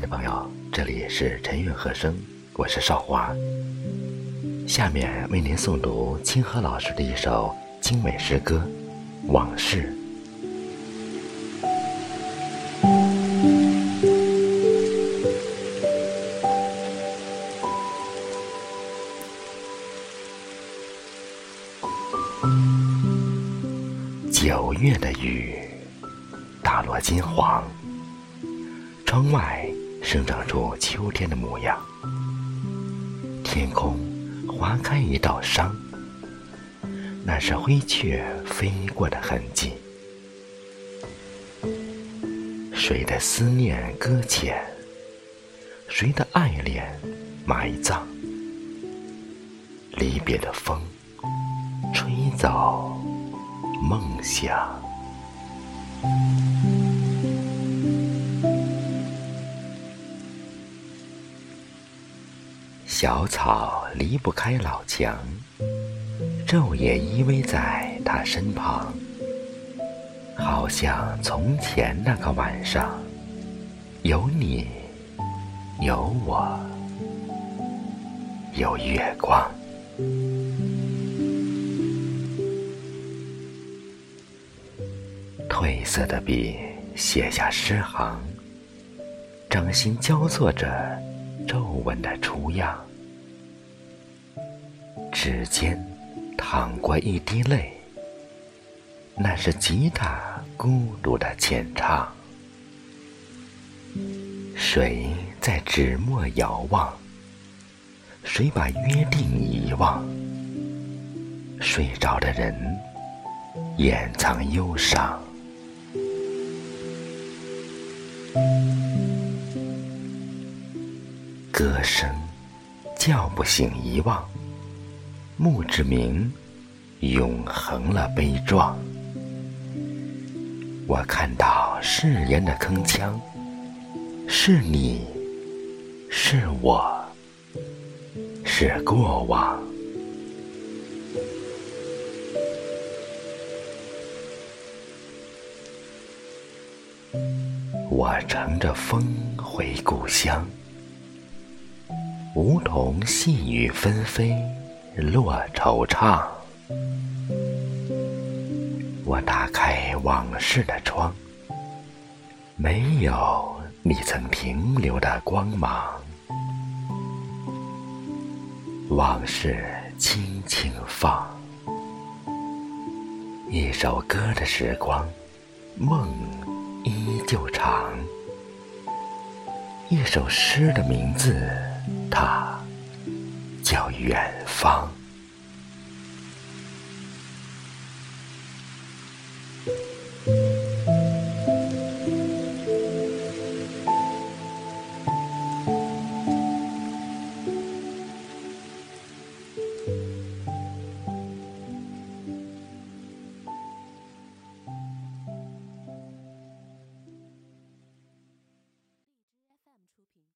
的朋友，这里是陈韵和声，我是少华。下面为您诵读清河老师的一首精美诗歌《往事》。九月的雨，打落金黄。窗外生长出秋天的模样，天空划开一道伤，那是灰雀飞过的痕迹。谁的思念搁浅？谁的爱恋埋葬？离别的风，吹走梦想。小草离不开老墙，昼夜依偎在他身旁，好像从前那个晚上，有你，有我，有月光。褪色的笔写下诗行，掌心交错着皱纹的雏样。指尖淌过一滴泪，那是吉他孤独的浅唱。谁在纸墨遥望？谁把约定遗忘？睡着的人掩藏忧伤，歌声叫不醒遗忘。墓志铭，永恒了悲壮。我看到誓言的铿锵，是你，是我，是过往。我乘着风回故乡，梧桐细雨纷飞。落惆怅，我打开往事的窗，没有你曾停留的光芒。往事轻轻放，一首歌的时光，梦依旧长。一首诗的名字，它。叫远方。